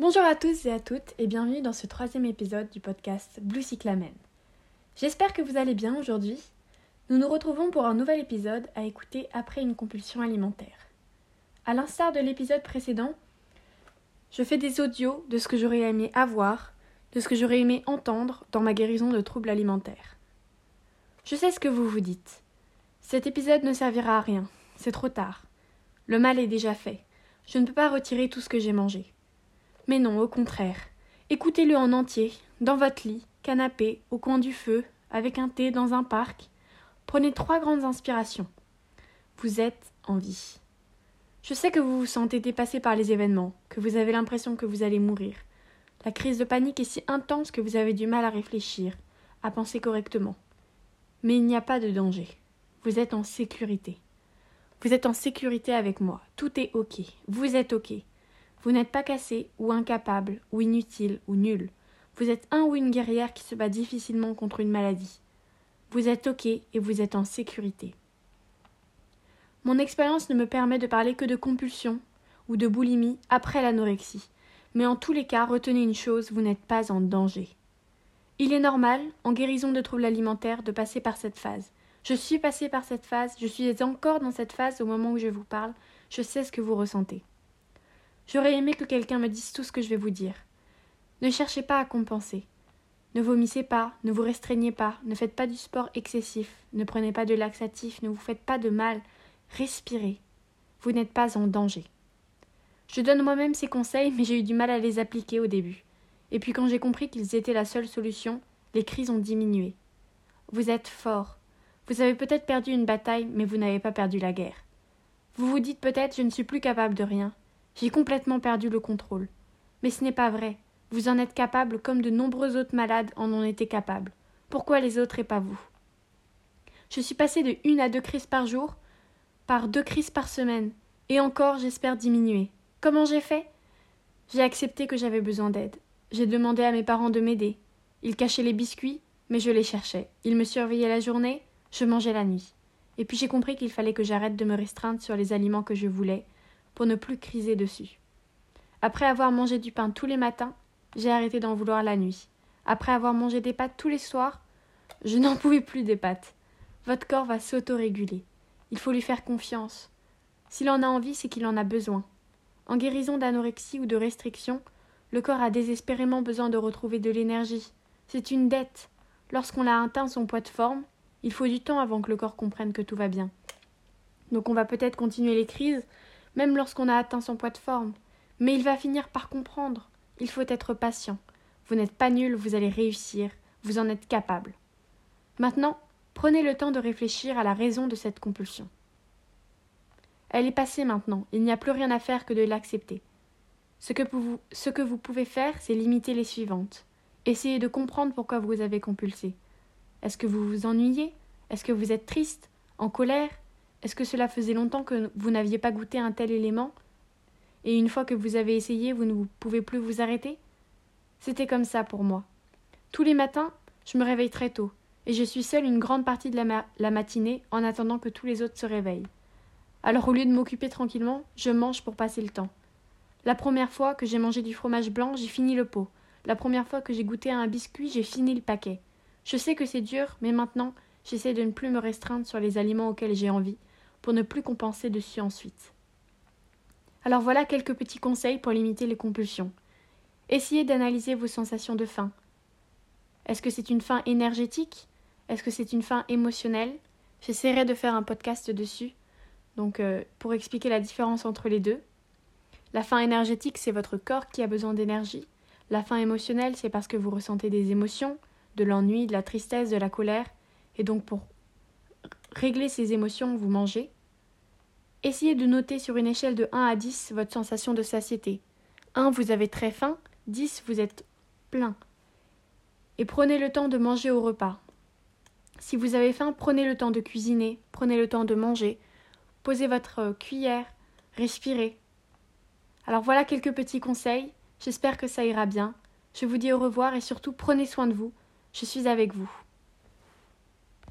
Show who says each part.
Speaker 1: Bonjour à tous et à toutes et bienvenue dans ce troisième épisode du podcast Blue Cyclamen. J'espère que vous allez bien aujourd'hui. Nous nous retrouvons pour un nouvel épisode à écouter après une compulsion alimentaire. À l'instar de l'épisode précédent, je fais des audios de ce que j'aurais aimé avoir, de ce que j'aurais aimé entendre dans ma guérison de troubles alimentaires. Je sais ce que vous vous dites. Cet épisode ne servira à rien, c'est trop tard. Le mal est déjà fait. Je ne peux pas retirer tout ce que j'ai mangé. Mais non, au contraire. Écoutez-le en entier, dans votre lit, canapé, au coin du feu, avec un thé dans un parc. Prenez trois grandes inspirations. Vous êtes en vie. Je sais que vous vous sentez dépassé par les événements, que vous avez l'impression que vous allez mourir. La crise de panique est si intense que vous avez du mal à réfléchir, à penser correctement. Mais il n'y a pas de danger. Vous êtes en sécurité. Vous êtes en sécurité avec moi. Tout est OK. Vous êtes OK. Vous n'êtes pas cassé, ou incapable, ou inutile, ou nul. Vous êtes un ou une guerrière qui se bat difficilement contre une maladie. Vous êtes OK et vous êtes en sécurité. Mon expérience ne me permet de parler que de compulsion ou de boulimie après l'anorexie. Mais en tous les cas, retenez une chose, vous n'êtes pas en danger. Il est normal, en guérison de troubles alimentaires, de passer par cette phase. Je suis passé par cette phase, je suis encore dans cette phase au moment où je vous parle, je sais ce que vous ressentez. J'aurais aimé que quelqu'un me dise tout ce que je vais vous dire. Ne cherchez pas à compenser. Ne vomissez pas, ne vous restreignez pas, ne faites pas du sport excessif, ne prenez pas de laxatif, ne vous faites pas de mal. Respirez. Vous n'êtes pas en danger. Je donne moi-même ces conseils, mais j'ai eu du mal à les appliquer au début. Et puis quand j'ai compris qu'ils étaient la seule solution, les crises ont diminué. Vous êtes fort. Vous avez peut-être perdu une bataille, mais vous n'avez pas perdu la guerre. Vous vous dites peut-être je ne suis plus capable de rien, j'ai complètement perdu le contrôle. Mais ce n'est pas vrai. Vous en êtes capable comme de nombreux autres malades en ont été capables. Pourquoi les autres et pas vous? Je suis passé de une à deux crises par jour, par deux crises par semaine, et encore j'espère diminuer. Comment j'ai fait? J'ai accepté que j'avais besoin d'aide. J'ai demandé à mes parents de m'aider. Ils cachaient les biscuits, mais je les cherchais. Ils me surveillaient la journée, je mangeais la nuit. Et puis j'ai compris qu'il fallait que j'arrête de me restreindre sur les aliments que je voulais, pour ne plus criser dessus. Après avoir mangé du pain tous les matins, j'ai arrêté d'en vouloir la nuit. Après avoir mangé des pâtes tous les soirs, je n'en pouvais plus des pâtes. Votre corps va s'autoréguler. Il faut lui faire confiance. S'il en a envie, c'est qu'il en a besoin. En guérison d'anorexie ou de restriction, le corps a désespérément besoin de retrouver de l'énergie. C'est une dette. Lorsqu'on a atteint son poids de forme, il faut du temps avant que le corps comprenne que tout va bien. Donc on va peut-être continuer les crises, même lorsqu'on a atteint son poids de forme. Mais il va finir par comprendre. Il faut être patient. Vous n'êtes pas nul, vous allez réussir, vous en êtes capable. Maintenant, prenez le temps de réfléchir à la raison de cette compulsion. Elle est passée maintenant, il n'y a plus rien à faire que de l'accepter. Ce que, vous, vous pouvez faire, c'est limiter les suivantes. Essayez de comprendre pourquoi vous avez compulsé. Est-ce que vous vous ennuyez? Est-ce que vous êtes triste? En colère? Est-ce que cela faisait longtemps que vous n'aviez pas goûté un tel élément? Et une fois que vous avez essayé, vous ne pouvez plus vous arrêter? C'était comme ça pour moi. Tous les matins, je me réveille très tôt, et je suis seule une grande partie de la, matinée en attendant que tous les autres se réveillent. Alors au lieu de m'occuper tranquillement, je mange pour passer le temps. La première fois que j'ai mangé du fromage blanc, j'ai fini le pot. La première fois que j'ai goûté à un biscuit, j'ai fini le paquet. Je sais que c'est dur, mais maintenant, j'essaie de ne plus me restreindre sur les aliments auxquels j'ai envie, pour ne plus compenser dessus ensuite. Alors voilà quelques petits conseils pour limiter les compulsions. Essayez d'analyser vos sensations de faim. Est-ce que c'est une faim énergétique? Est-ce que c'est une faim émotionnelle? J'essaierai de faire un podcast dessus, donc euh, pour expliquer la différence entre les deux. La faim énergétique, c'est votre corps qui a besoin d'énergie. La faim émotionnelle, c'est parce que vous ressentez des émotions, de l'ennui, de la tristesse, de la colère, et donc pour régler ces émotions, vous mangez. Essayez de noter sur une échelle de 1 à 10 votre sensation de satiété. 1, vous avez très faim, 10, vous êtes plein. Et prenez le temps de manger au repas. Si vous avez faim, prenez le temps de cuisiner, prenez le temps de manger, posez votre cuillère, respirez. Alors voilà quelques petits conseils, j'espère que ça ira bien. Je vous dis au revoir et surtout prenez soin de vous, je suis avec vous.